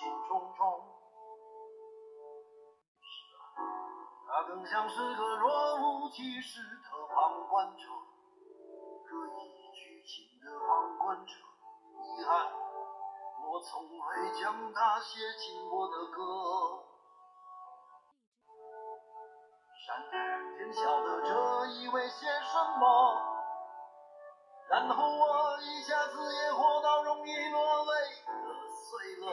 心重重。他更像是个若无其事的旁观者，刻意剧情的旁观者。遗憾，我从未将他写进我的歌。善人便晓得这意味些什么，然后我一下子也活到容易落泪的岁了。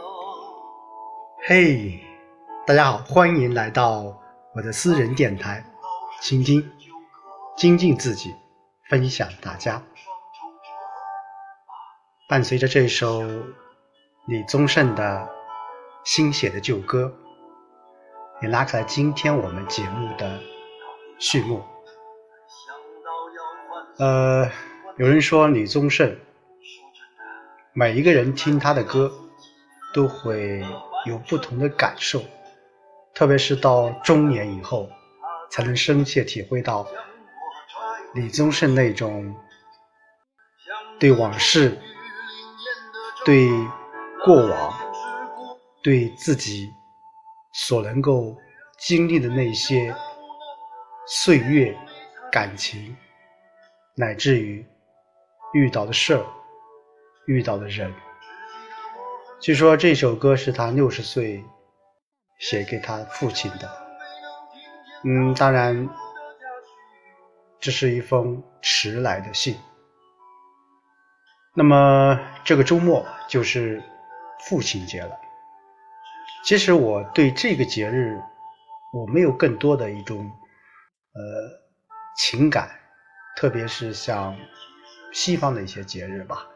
嘿，大家好，欢迎来到我的私人电台，倾听，精进自己，分享大家。伴随着这首李宗盛的新写的旧歌，也拉开了今天我们节目的序幕。呃，有人说李宗盛，每一个人听他的歌都会有不同的感受，特别是到中年以后，才能深切体会到李宗盛那种对往事。对过往，对自己所能够经历的那些岁月、感情，乃至于遇到的事儿、遇到的人，据说这首歌是他六十岁写给他父亲的。嗯，当然，这是一封迟来的信。那么这个周末就是父亲节了。其实我对这个节日我没有更多的一种呃情感，特别是像西方的一些节日吧。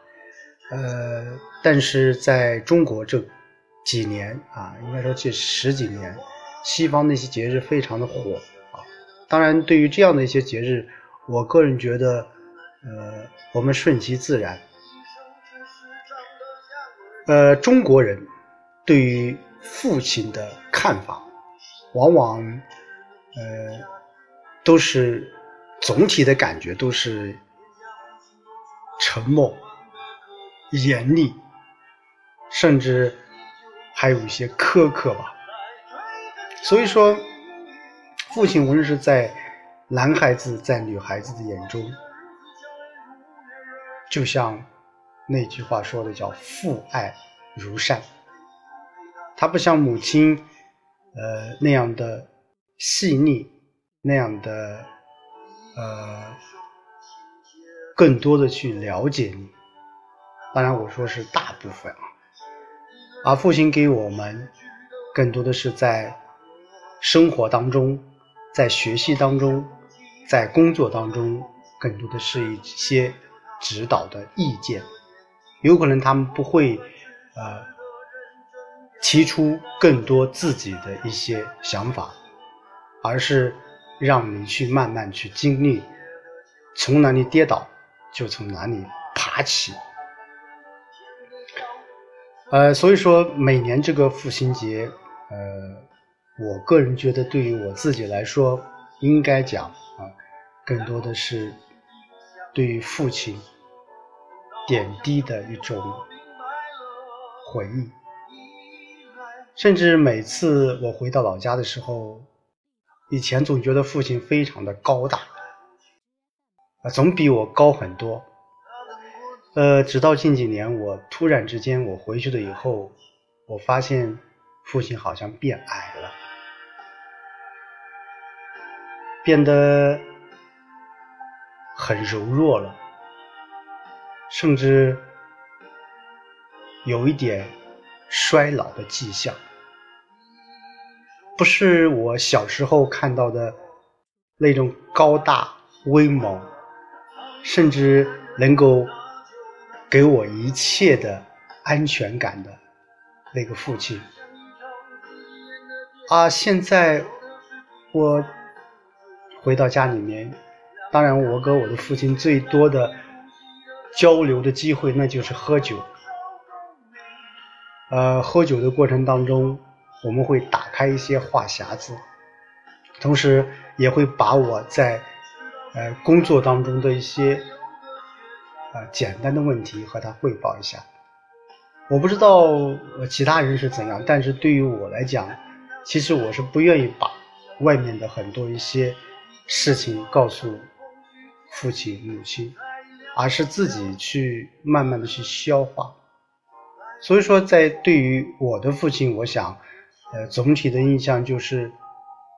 呃，但是在中国这几年啊，应该说这十几年，西方那些节日非常的火啊。当然，对于这样的一些节日，我个人觉得，呃，我们顺其自然。呃，中国人对于父亲的看法，往往呃都是总体的感觉都是沉默、严厉，甚至还有一些苛刻吧。所以说，父亲无论是在男孩子在女孩子的眼中，就像。那句话说的叫“父爱如山”，他不像母亲，呃那样的细腻，那样的呃，更多的去了解你。当然，我说是大部分啊。而父亲给我们，更多的是在生活当中，在学习当中，在工作当中，更多的是一些指导的意见。有可能他们不会，呃，提出更多自己的一些想法，而是让你去慢慢去经历，从哪里跌倒就从哪里爬起。呃，所以说每年这个父亲节，呃，我个人觉得对于我自己来说，应该讲啊，更多的是对于父亲。点滴的一种回忆，甚至每次我回到老家的时候，以前总觉得父亲非常的高大，啊，总比我高很多。呃，直到近几年，我突然之间我回去了以后，我发现父亲好像变矮了，变得很柔弱了。甚至有一点衰老的迹象，不是我小时候看到的那种高大威猛，甚至能够给我一切的安全感的那个父亲。啊，现在我回到家里面，当然我跟我的父亲最多的。交流的机会，那就是喝酒。呃，喝酒的过程当中，我们会打开一些话匣子，同时也会把我在呃工作当中的一些呃简单的问题和他汇报一下。我不知道其他人是怎样，但是对于我来讲，其实我是不愿意把外面的很多一些事情告诉父亲母亲，而是自己去慢慢的去消化。所以说，在对于我的父亲，我想，呃，总体的印象就是，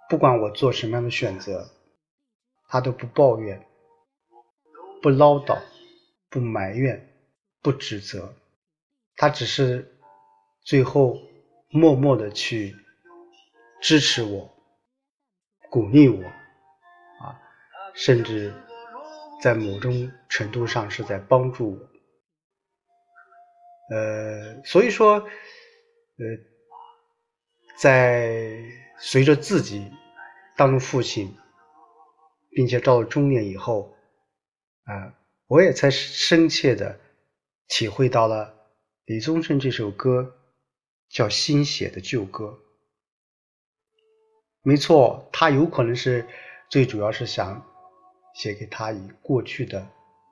不管我做什么样的选择，他都不抱怨，不唠叨，不埋怨，不指责。他只是最后默默的去支持我、鼓励我，啊，甚至在某种程度上是在帮助我。呃，所以说，呃，在随着自己当父亲，并且到了中年以后，啊，我也才深切的体会到了。李宗盛这首歌叫《新写的旧歌》，没错，他有可能是最主要是想写给他已过去的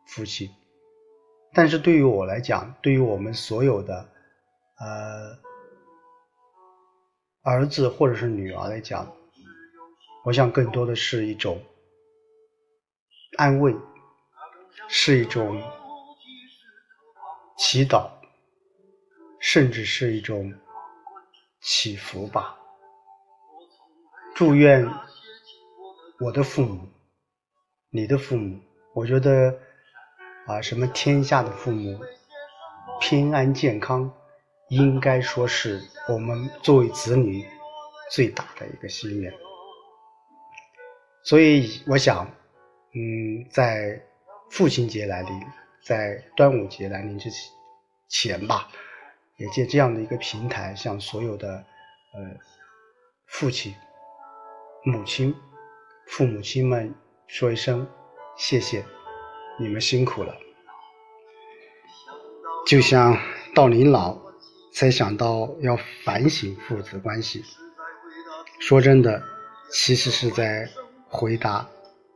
父亲，但是对于我来讲，对于我们所有的呃儿子或者是女儿来讲，我想更多的是一种安慰，是一种祈祷。甚至是一种祈福吧。祝愿我的父母、你的父母，我觉得啊，什么天下的父母平安健康，应该说是我们作为子女最大的一个心愿。所以，我想，嗯，在父亲节来临，在端午节来临之前吧。也借这样的一个平台，向所有的呃父亲、母亲、父母亲们说一声谢谢，你们辛苦了。就像到临老才想到要反省父子关系，说真的，其实是在回答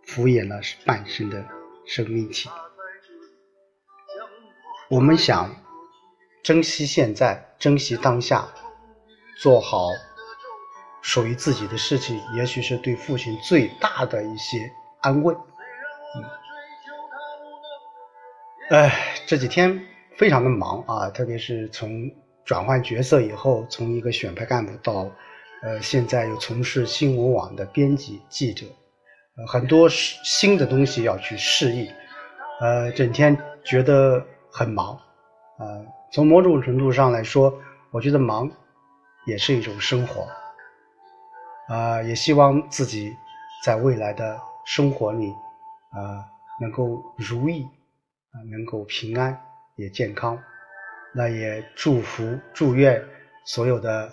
敷衍了半生的生命体。我们想。珍惜现在，珍惜当下，做好属于自己的事情，也许是对父亲最大的一些安慰。嗯，哎，这几天非常的忙啊，特别是从转换角色以后，从一个选派干部到呃现在又从事新闻网的编辑记者，很多新的东西要去适应，呃整天觉得很忙，呃。从某种程度上来说，我觉得忙也是一种生活，啊，也希望自己在未来的生活里啊能够如意，啊能够平安也健康。那也祝福祝愿所有的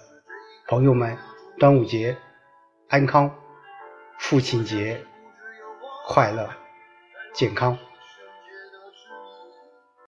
朋友们端午节安康，父亲节快乐健康。